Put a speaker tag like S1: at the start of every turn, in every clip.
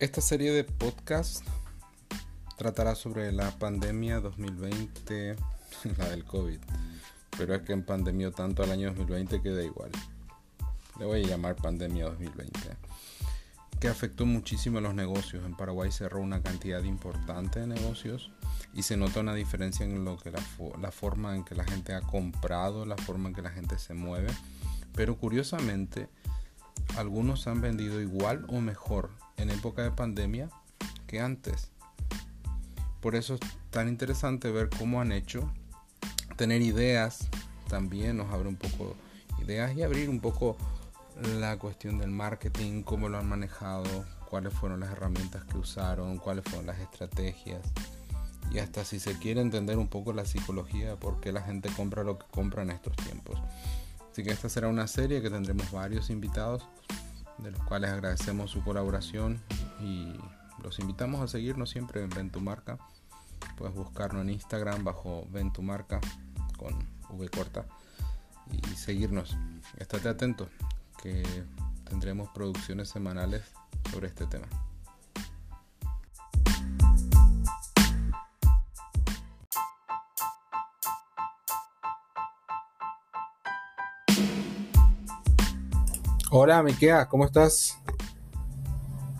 S1: Esta serie de podcast tratará sobre la pandemia 2020, la del COVID. Pero es que en pandemia tanto al año 2020 queda igual. Le voy a llamar pandemia 2020. Que afectó muchísimo a los negocios. En Paraguay cerró una cantidad importante de negocios y se nota una diferencia en lo que la forma en que la gente ha comprado, la forma en que la gente se mueve. Pero curiosamente, algunos han vendido igual o mejor en época de pandemia que antes. Por eso es tan interesante ver cómo han hecho, tener ideas, también nos abre un poco ideas y abrir un poco la cuestión del marketing, cómo lo han manejado, cuáles fueron las herramientas que usaron, cuáles fueron las estrategias y hasta si se quiere entender un poco la psicología por qué la gente compra lo que compra en estos tiempos. Así que esta será una serie que tendremos varios invitados, de los cuales agradecemos su colaboración y los invitamos a seguirnos siempre en Ventumarca. Puedes buscarnos en Instagram bajo Ventumarca con V corta y seguirnos. Estate atento que tendremos producciones semanales sobre este tema. Hola, Miquea, ¿cómo estás?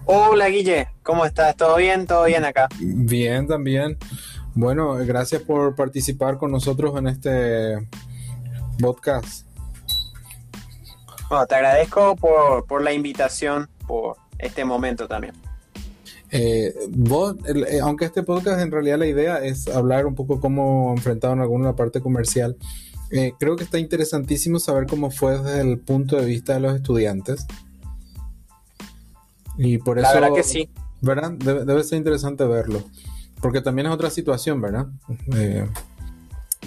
S2: Hola, Guille, ¿cómo estás? ¿Todo bien? ¿Todo bien acá?
S1: Bien, también. Bueno, gracias por participar con nosotros en este podcast.
S2: Bueno, te agradezco por, la invitación, por este momento también.
S1: Eh, vos, eh, aunque este podcast en realidad la idea es hablar un poco cómo enfrentaron alguna parte comercial, eh, creo que está interesantísimo saber cómo fue desde el punto de vista de los estudiantes. Y por eso.
S2: La verdad que sí.
S1: ¿Verdad? Debe, ser interesante verlo. Porque también es otra situación, ¿verdad? Eh,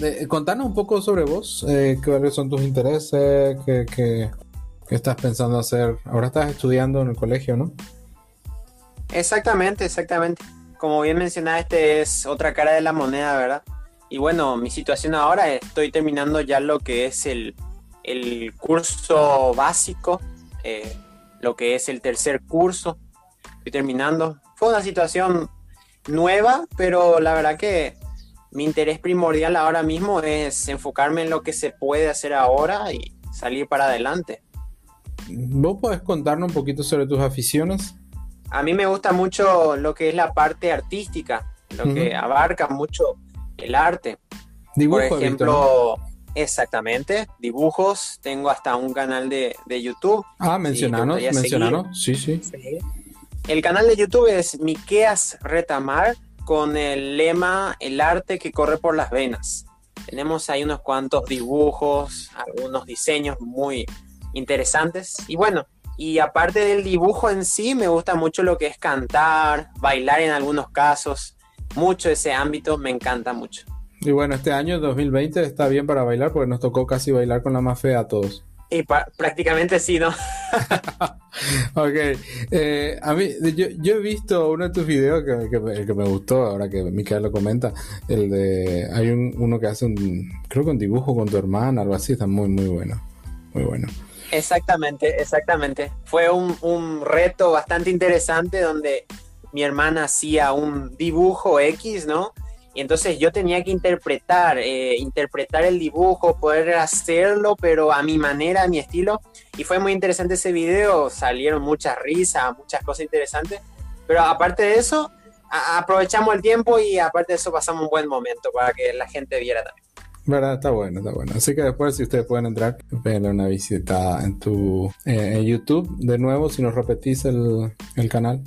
S1: eh, contanos un poco sobre vos. ¿Cuáles son tus intereses? ¿Qué, qué, qué estás pensando hacer? Ahora estás estudiando en el colegio, ¿no?
S2: Exactamente, exactamente. Como bien mencionaste, es otra cara de la moneda, ¿verdad? Y bueno, mi situación ahora, estoy terminando ya lo que es el, curso básico, eh, lo que es el tercer curso, estoy terminando. Fue una situación nueva, pero la verdad que mi interés primordial ahora mismo es enfocarme en lo que se puede hacer ahora y salir para adelante.
S1: ¿Vos podés contarnos un poquito sobre tus aficiones?
S2: A mí me gusta mucho lo que es la parte artística, lo que abarca mucho el arte. Por ejemplo, exactamente, dibujos. Tengo hasta un canal de, YouTube.
S1: Ah, mencionanos, mencionanos. Sí, sí,
S2: El canal de YouTube es Miqueas Retamar con el lema El arte que corre por las venas. Tenemos ahí unos cuantos dibujos, algunos diseños muy interesantes. Y bueno, y aparte del dibujo en sí, me gusta mucho lo que es cantar, bailar en algunos casos mucho ese ámbito, me encanta mucho.
S1: Y bueno, este año 2020 está bien para bailar porque nos tocó casi bailar con la más fea a todos.
S2: Y prácticamente sí, ¿no?
S1: ok. Eh, a mí, yo, he visto uno de tus videos que, que, me gustó, ahora que Micael lo comenta, el de, hay uno que hace un, creo que un dibujo con tu hermana, algo así, está muy, muy bueno. Muy bueno.
S2: Exactamente, exactamente. Fue un, un reto bastante interesante donde mi hermana hacía un dibujo X, ¿no? Y entonces yo tenía que interpretar, eh, interpretar el dibujo, poder hacerlo, pero a mi manera, a mi estilo. Y fue muy interesante ese video, salieron muchas risas, muchas cosas interesantes. Pero aparte de eso, aprovechamos el tiempo y aparte de eso pasamos un buen momento para que la gente viera también.
S1: ¿Verdad? Está bueno, está bueno. Así que después, si ustedes pueden entrar, denle una visita en tu eh, en YouTube. De nuevo, si nos repetís el, el canal.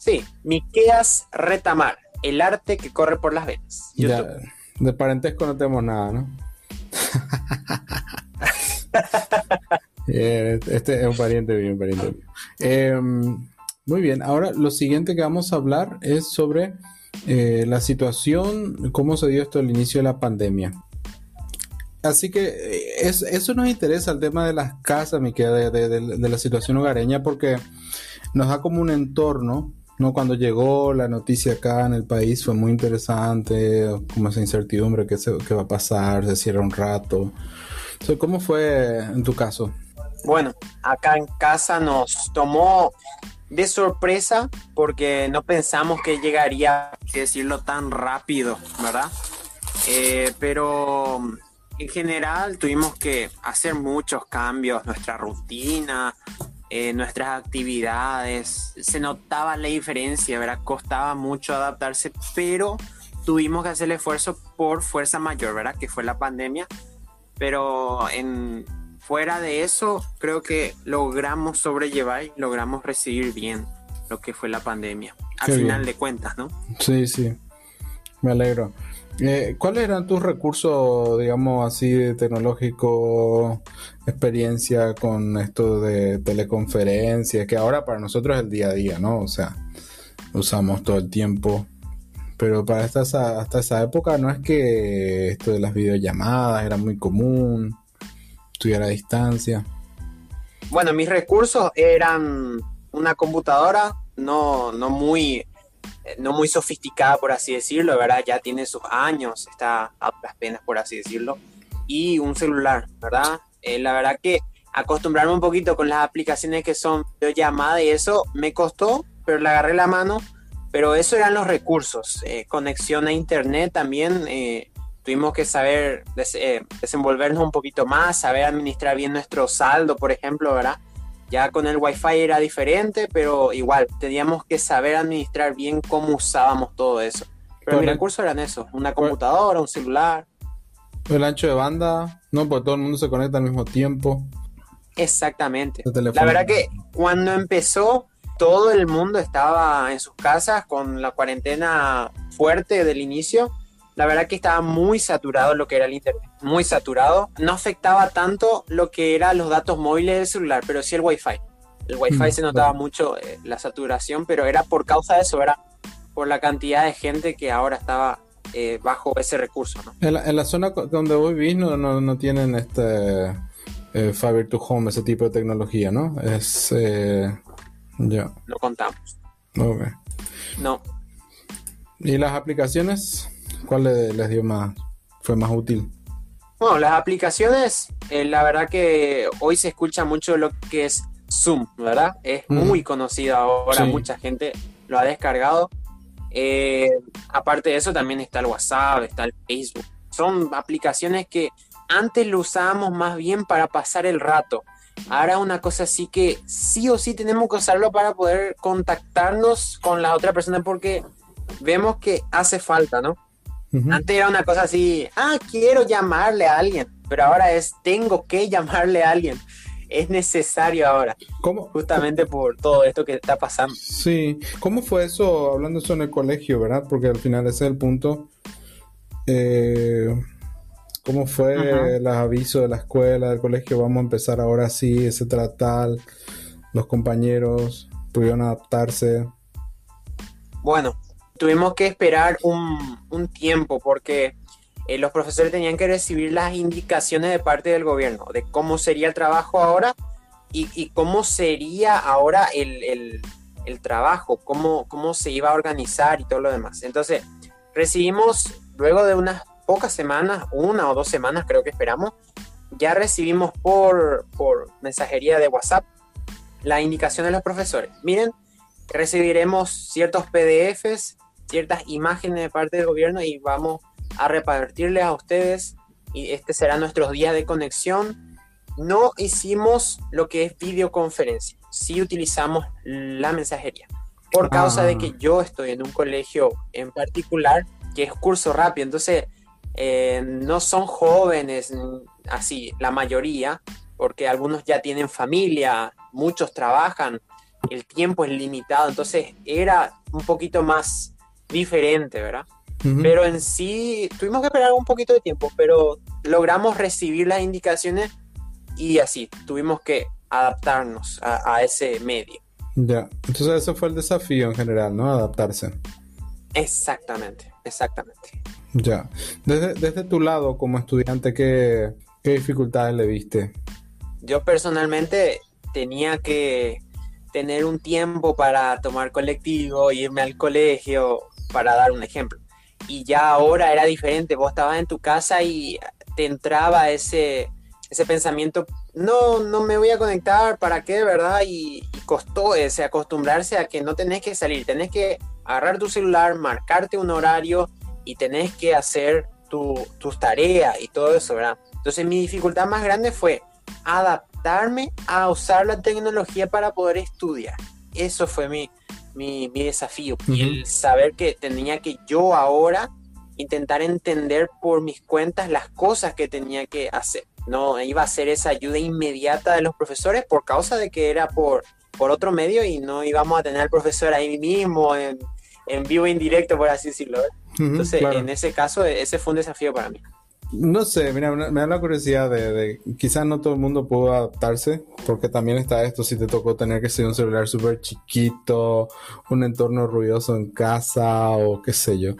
S2: Sí, Miqueas Retamar, el arte que corre por las venas.
S1: Ya, de parentesco no tenemos nada, ¿no? Eh, este es un pariente mío, un pariente mío. Em, muy bien, ahora lo siguiente que vamos a hablar es sobre eh, la situación, cómo se dio esto al inicio de la pandemia. Así que eh, eso nos interesa, el tema de las casas, de, de, la situación hogareña, porque nos da como un entorno no, cuando llegó la noticia acá en el país fue muy interesante, como esa incertidumbre, qué, qué va a pasar, se cierra un rato. ¿Cómo fue en tu caso?
S2: Bueno, acá en casa nos tomó de sorpresa porque no pensamos que llegaría, decirlo, tan rápido, ¿verdad? Eh, pero en general tuvimos que hacer muchos cambios, nuestra rutina, eh, nuestras actividades, se notaba la diferencia, ¿verdad? Costaba mucho adaptarse, pero tuvimos que hacer el esfuerzo por fuerza mayor, ¿verdad? Que fue la pandemia, pero en, fuera de eso, creo que logramos sobrellevar y logramos recibir bien lo que fue la pandemia, al final de cuentas, ¿no?
S1: Sí, sí, me alegro. Eh, ¿Cuáles eran tus recursos, digamos así, tecnológico, experiencia con esto de teleconferencias, que ahora para nosotros es el día a día, ¿no? O sea, usamos todo el tiempo. Pero para esta, hasta esa época no es que esto de las videollamadas era muy común, estudiar a distancia.
S2: Bueno, mis recursos eran una computadora, no, no muy no muy sofisticada, por así decirlo, ¿verdad? Ya tiene sus años, está a las penas, por así decirlo, y un celular, ¿verdad? Eh, la verdad que acostumbrarme un poquito con las aplicaciones que son videollamadas y eso me costó, pero le agarré la mano, pero eso eran los recursos, eh, conexión a internet también, tuvimos que saber desenvolvernos un poquito más, saber administrar bien nuestro saldo, por ejemplo, ¿verdad? Ya con el Wi-Fi era diferente, pero igual teníamos que saber administrar bien cómo usábamos todo eso. Pero mis recursos eran eso, una computadora, un celular.
S1: El ancho de banda, no, porque todo el mundo se conecta al mismo tiempo.
S2: Exactamente. La verdad que cuando empezó, todo el mundo estaba en sus casas con la cuarentena fuerte del inicio la verdad que estaba muy saturado lo que era el internet, muy saturado. No afectaba tanto lo que eran los datos móviles del celular, pero sí el wifi. El wifi mm, se notaba mucho eh, la saturación, pero era por causa de eso, era por la cantidad de gente que ahora estaba eh, bajo ese recurso.
S1: En, la, zona donde vos vivís no, no, tienen este eh, Fiber to Home, ese tipo de tecnología, ¿no? Es... ya.
S2: Lo contamos.
S1: Okay.
S2: No.
S1: ¿Y las aplicaciones? ¿Cuál les dio más, fue más útil?
S2: Bueno, las aplicaciones, eh, la verdad que hoy se escucha mucho lo que es Zoom, ¿verdad? Es muy conocido ahora, mucha gente lo ha descargado. Eh, aparte de eso, también está el WhatsApp, está el Facebook. Son aplicaciones que antes lo usábamos más bien para pasar el rato. Ahora una cosa así que sí o sí tenemos que usarlo para poder contactarnos con la otra persona porque vemos que hace falta, ¿no? Antes era una cosa así, ah, quiero llamarle a alguien, pero ahora es, tengo que llamarle a alguien. Es necesario ahora.
S1: ¿Cómo?
S2: Justamente por todo esto que está pasando.
S1: Sí. ¿Cómo fue eso, hablando eso en el colegio, verdad? Porque al final ese es el punto. Eh, ¿Cómo fue el aviso de la escuela, del colegio? Vamos a empezar ahora sí, etcétera, tal. Los compañeros pudieron adaptarse.
S2: Bueno, tuvimos que esperar un, tiempo porque eh, los profesores tenían que recibir las indicaciones de parte del gobierno de cómo sería el trabajo ahora y, cómo sería ahora el, trabajo, cómo, cómo se iba a organizar y todo lo demás. Entonces, recibimos luego de unas pocas semanas, una o dos semanas creo que esperamos, ya recibimos por, por mensajería de WhatsApp la indicación de los profesores. Miren, recibiremos ciertos PDFs ciertas imágenes de parte del gobierno y vamos a repartirles a ustedes y este será nuestro día de conexión. No hicimos lo que es videoconferencia, sí utilizamos la mensajería. Por causa de que ah. yo estoy en un colegio en particular que es curso rápido, entonces eh, no son jóvenes así, la mayoría, porque algunos ya tienen familia, muchos trabajan, el tiempo es limitado, entonces era un poquito más diferente, ¿verdad? Pero en sí tuvimos que esperar un poquito de tiempo, pero logramos recibir las indicaciones y así tuvimos que adaptarnos a, ese medio.
S1: Ya, entonces ese fue el desafío en general, ¿no? Adaptarse.
S2: Exactamente, exactamente.
S1: Ya, desde, desde tu lado como estudiante, ¿qué, ¿qué dificultades le viste?
S2: Yo personalmente tenía que tener un tiempo para tomar colectivo, irme al colegio, para dar un ejemplo. Y ya ahora era diferente, vos estabas en tu casa y te entraba ese, ese pensamiento, no, no me voy a conectar, ¿para qué, verdad? Y, costó ese acostumbrarse a que no tenés que salir, tenés que agarrar tu celular, marcarte un horario y tenés que hacer tus tareas y todo eso, ¿verdad? Entonces mi dificultad más grande fue adaptarme a usar la tecnología para poder estudiar. Eso fue mi, mi, desafío. Y el saber que tenía que yo ahora intentar entender por mis cuentas las cosas que tenía que hacer. No iba a ser esa ayuda inmediata de los profesores por causa de que era por, por otro medio y no íbamos a tener al profesor ahí mismo en, en vivo e indirecto, por así decirlo. Entonces, en ese caso, ese fue un desafío para mí.
S1: No sé, mira, me da la curiosidad de, quizás no todo el mundo pudo adaptarse, porque también está esto, si te tocó tener que ser un celular súper chiquito, un entorno ruidoso en casa o qué sé yo.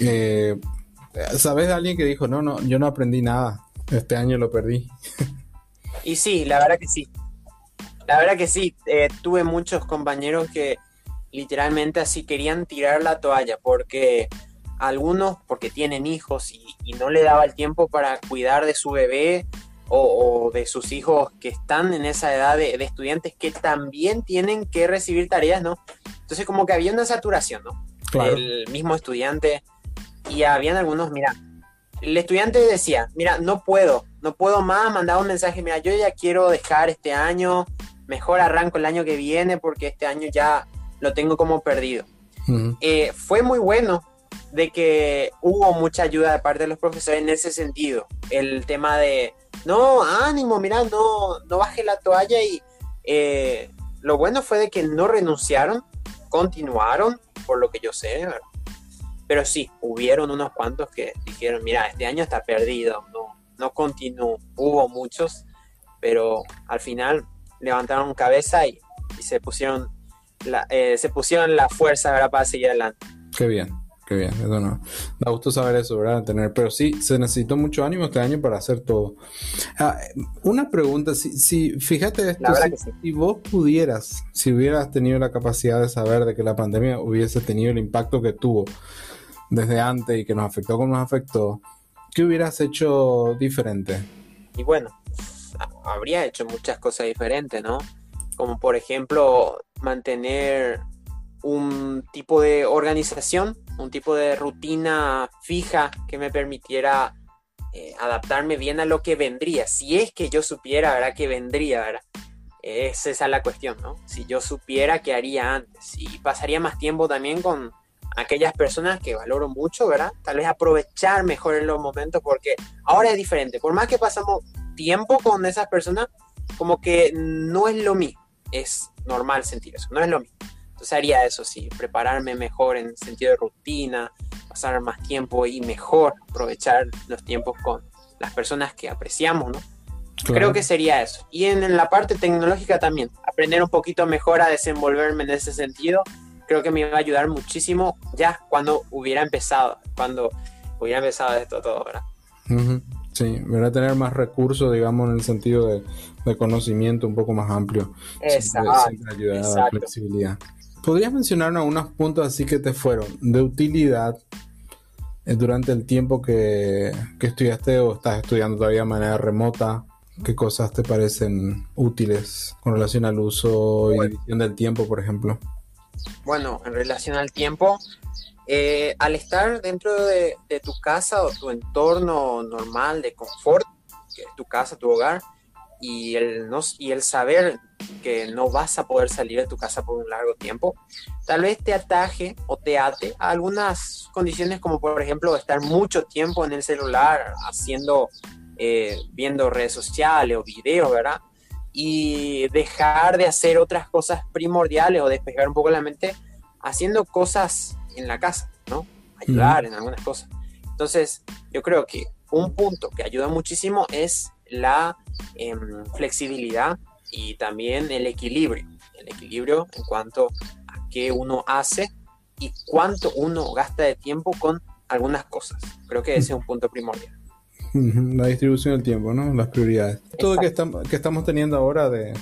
S1: Eh, ¿Sabes de alguien que dijo, no, no, yo no aprendí nada, este año lo perdí?
S2: y sí, la verdad que sí. La verdad que sí, eh, tuve muchos compañeros que literalmente así querían tirar la toalla porque algunos porque tienen hijos y, no le daba el tiempo para cuidar de su bebé o, de sus hijos que están en esa edad de, estudiantes que también tienen que recibir tareas, ¿no? Entonces como que había una saturación, ¿no? El mismo estudiante y habían algunos, mira, el estudiante decía, mira, no puedo, no puedo más, mandaba un mensaje, mira, yo ya quiero dejar este año, mejor arranco el año que viene porque este año ya lo tengo como perdido. Eh, fue muy bueno de que hubo mucha ayuda de parte de los profesores en ese sentido. El tema de, no, ánimo, mira, no, no baje la toalla y eh, lo bueno fue de que no renunciaron, continuaron, por lo que yo sé, pero sí, hubieron unos cuantos que dijeron, mira, este año está perdido, no, no continuó. Hubo muchos, pero al final levantaron cabeza y, se pusieron la, eh, se pusieron la fuerza para seguir adelante.
S1: Qué bien. Qué bien, eso no. Da gusto saber eso, ¿verdad? Tener, pero sí, se necesitó mucho ánimo este año para hacer todo. Ah, una pregunta, si, si fíjate esto, si, vos pudieras, si hubieras tenido la capacidad de saber de que la pandemia hubiese tenido el impacto que tuvo desde antes y que nos afectó como nos afectó, ¿qué hubieras hecho diferente?
S2: Y bueno, habría hecho muchas cosas diferentes, ¿no? Como por ejemplo, mantener un tipo de organización, un tipo de rutina fija que me permitiera eh, adaptarme bien a lo que vendría. Si es que yo supiera, ¿verdad? Que vendría, ¿verdad? esa es la cuestión, ¿no? Si yo supiera qué haría antes y pasaría más tiempo también con aquellas personas que valoro mucho, ¿verdad? Tal vez aprovechar mejor en los momentos porque ahora es diferente. Por más que pasamos tiempo con esas personas, como que no es lo mismo. Es normal sentir eso, no es lo mismo. Entonces haría eso, sí, prepararme mejor en sentido de rutina, pasar más tiempo y mejor aprovechar los tiempos con las personas que apreciamos, ¿no? Creo que sería eso. Y en, la parte tecnológica también, aprender un poquito mejor a desenvolverme en ese sentido, creo que me iba a ayudar muchísimo ya cuando hubiera empezado, cuando hubiera empezado esto todo, ¿verdad?
S1: Sí, a tener más recursos, digamos, en el sentido de, conocimiento un poco más amplio.
S2: Exacto.
S1: ayudar a la flexibilidad. ¿Podrías mencionar algunos puntos así que te fueron de utilidad eh, durante el tiempo que, estudiaste o estás estudiando todavía de manera remota? ¿Qué cosas te parecen útiles con relación al uso y división del tiempo, por ejemplo?
S2: Bueno, en relación al tiempo, eh, al estar dentro de, de, tu casa o tu entorno normal de confort, que es tu casa, tu hogar, y el, no, y el saber que no vas a poder salir de tu casa por un largo tiempo, tal vez te ataje o te ate a algunas condiciones como por ejemplo estar mucho tiempo en el celular haciendo, eh, viendo redes sociales o videos, ¿verdad? Y dejar de hacer otras cosas primordiales o despejar un poco la mente haciendo cosas en la casa, ¿no? Ayudar en algunas cosas. Entonces, yo creo que un punto que ayuda muchísimo es la em, flexibilidad y también el equilibrio. El equilibrio en cuanto a qué uno hace y cuánto uno gasta de tiempo con algunas cosas. Creo que ese es un punto primordial.
S1: La distribución del tiempo, ¿no? Las prioridades. Todo que, estamos, que estamos teniendo ahora de,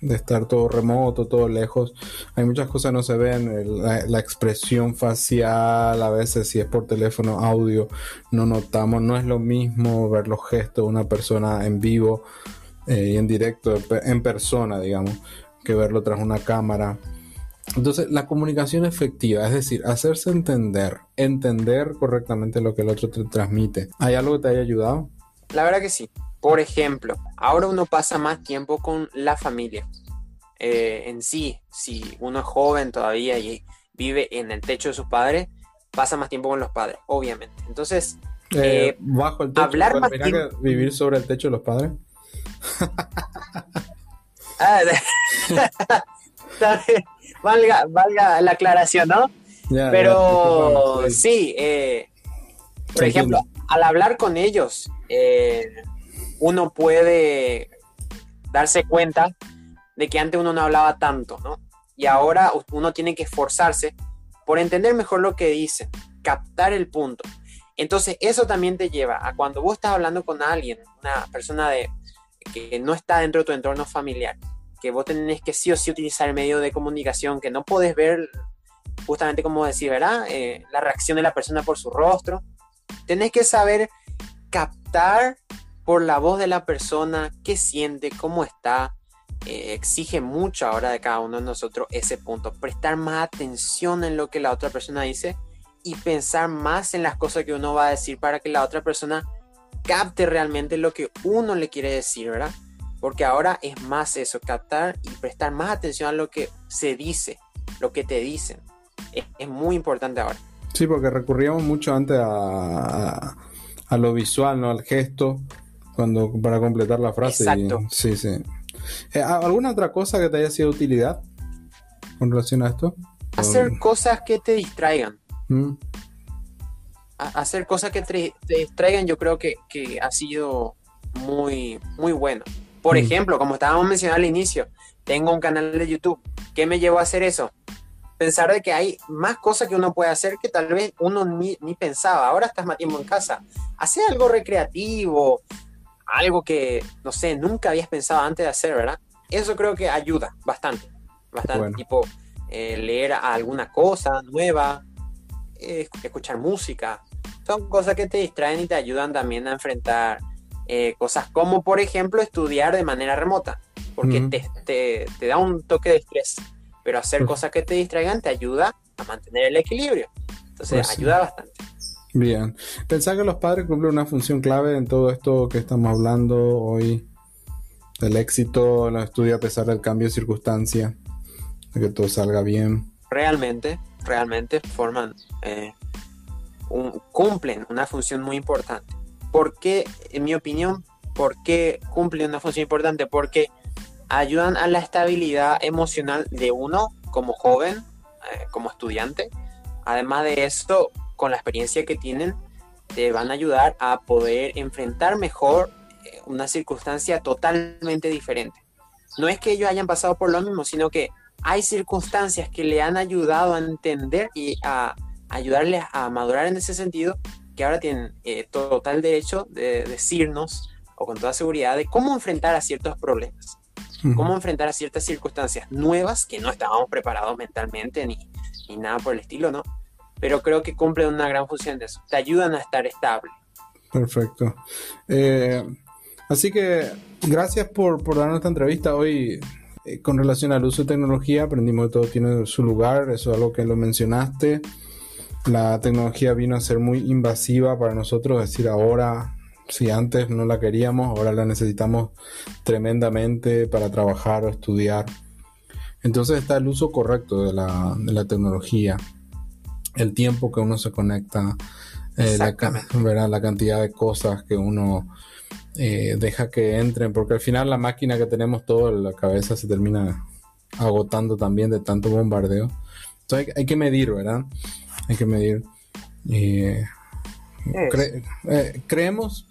S1: de estar todo remoto, todo lejos. Hay muchas cosas que no se ven, la, expresión facial, a veces si es por teléfono, audio, no notamos, no es lo mismo ver los gestos de una persona en vivo eh, en directo, en persona, digamos. que verlo tras una cámara. Entonces, la comunicación efectiva, es decir, hacerse entender, entender correctamente lo que el otro te transmite. ¿Hay algo que te haya ayudado?
S2: La verdad que sí. Por ejemplo, ahora uno pasa más tiempo con la familia. Eh, en sí, si uno es joven todavía y vive en el techo de sus padres, pasa más tiempo con los padres, obviamente. Entonces,
S1: eh, eh, bajo el techo, hablar más vivir sobre el techo de los padres.
S2: Ah, valga, valga la aclaración, ¿no? Pero sí, eh, por ejemplo, al hablar con ellos, uno puede darse cuenta de que antes uno no hablaba tanto, ¿no? Y ahora uno tiene que esforzarse por entender mejor lo que dicen, captar el punto. Entonces, eso también te lleva a cuando vos estás hablando con alguien, una persona de, que no está dentro de tu entorno familiar, que vos tenés que sí o sí utilizar el medio de comunicación, que no podés ver justamente como decir, ¿verdad? Eh, la reacción de la persona por su rostro. Tenés que saber captar por la voz de la persona qué siente, cómo está. Eh, exige mucho ahora de cada uno de nosotros ese punto. Prestar más atención en lo que la otra persona dice y pensar más en las cosas que uno va a decir para que la otra persona capte realmente lo que uno le quiere decir, ¿verdad? Porque ahora es más eso, captar y prestar más atención a lo que se dice, lo que te dicen. Es, muy importante ahora.
S1: Sí, porque recurríamos mucho antes a, a, lo visual, ¿no? Al gesto, cuando para completar la frase. Exacto. sí, sí. Eh, ¿Alguna otra cosa que te haya sido de utilidad con relación a esto?
S2: Hacer cosas que te distraigan. Mm. Hacer cosas que te, distraigan yo creo que, ha sido muy, muy bueno. Por mm. ejemplo, como estábamos mencionando al inicio, tengo un canal de YouTube. ¿Qué me llevó a hacer eso? Pensar de que hay más cosas que uno puede hacer que tal vez uno ni, pensaba. Ahora estás más tiempo en casa. Hacer algo recreativo, algo que, no sé, nunca habías pensado antes de hacer, ¿verdad? Eso creo que ayuda bastante. Bastante. Tipo, eh, leer alguna cosa nueva, escuchar música. Son cosas que te distraen y te ayudan también a enfrentar eh, cosas como, por ejemplo, estudiar de manera remota, porque te, te, da un toque de estrés, pero hacer cosas que te distraigan te ayuda a mantener el equilibrio. Entonces, pues ayuda bastante.
S1: Bien. Pensar que los padres cumplen una función clave en todo esto que estamos hablando hoy. El éxito en los estudios a pesar del cambio de circunstancia. De que todo salga bien.
S2: Realmente, realmente forman, eh, cumplen una función muy importante. ¿Por qué, en mi opinión, por qué cumplen una función importante? Porque ayudan a la estabilidad emocional de uno como joven, eh, como estudiante. Además de esto, con la experiencia que tienen, te van a ayudar a poder enfrentar mejor eh, una circunstancia totalmente diferente. No es que ellos hayan pasado por lo mismo, sino que hay circunstancias que le han ayudado a entender y a ayudarle a madurar en ese sentido, que ahora tienen eh, total derecho de decirnos, o con toda seguridad, de cómo enfrentar a ciertos problemas, cómo enfrentar a ciertas circunstancias nuevas que no estábamos preparados mentalmente ni, ni nada por el estilo, ¿no? Pero creo que cumplen una gran función de eso, te ayudan a estar estable.
S1: Perfecto. Eh, así que gracias por, por darnos esta entrevista hoy. Eh, con relación al uso de tecnología, aprendimos que todo tiene su lugar, eso es algo que lo mencionaste. La tecnología vino a ser muy invasiva para nosotros, es decir, ahora, si antes no la queríamos, ahora la necesitamos tremendamente para trabajar o estudiar. Entonces está el uso correcto de la, tecnología, el tiempo que uno se conecta, eh, la, la cantidad de cosas que uno eh, deja que entren, porque al final la máquina que tenemos todo en la cabeza se termina agotando también de tanto bombardeo. Entonces hay, que medir, ¿verdad? Hay que medir. Eh, creemos,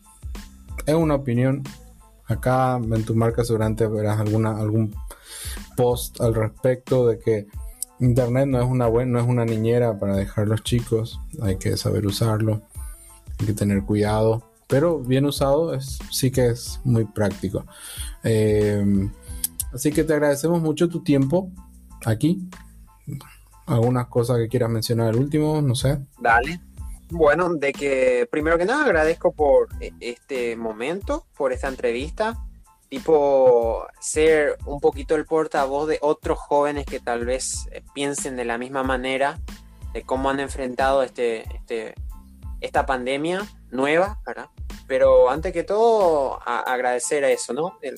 S1: es una opinión. Acá en tu marca seguramente verás alguna, algún post al respecto de que Internet no es una buena, no es una niñera para dejar los chicos, hay que saber usarlo, hay que tener cuidado pero bien usado es, sí que es muy práctico. Eh, así que te agradecemos mucho tu tiempo aquí. Algunas cosas que quieras mencionar al último, no sé.
S2: Dale. Bueno, de que primero que nada agradezco por e, este momento, por esta entrevista tipo ser un poquito el portavoz de otros jóvenes que tal vez eh, piensen de la misma manera de cómo han enfrentado este, este, esta pandemia nueva, ¿verdad? Pero antes que todo, agradecer a eso, ¿no? El,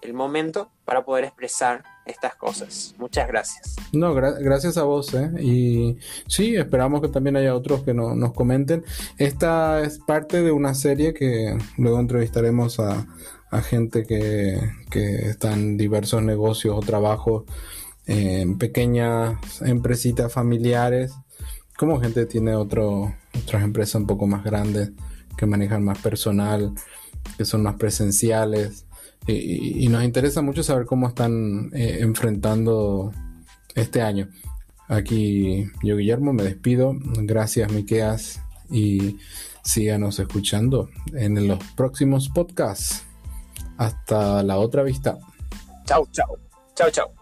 S2: el momento para poder expresar estas cosas. Muchas gracias.
S1: No, gracias a vos. ¿eh? Y sí, esperamos que también haya otros que nos comenten. Esta es parte de una serie que luego entrevistaremos a, gente que, que está en diversos negocios o trabajos en pequeñas empresitas familiares. Como gente tiene otro, otras empresas un poco más grandes que manejan más personal, que son más presenciales y, nos interesa mucho saber cómo están eh, enfrentando este año. Aquí yo, Guillermo, me despido. Gracias, Miqueas, y síganos escuchando en los próximos podcasts. Hasta la otra vista.
S2: Chao, chao. Chao, chao.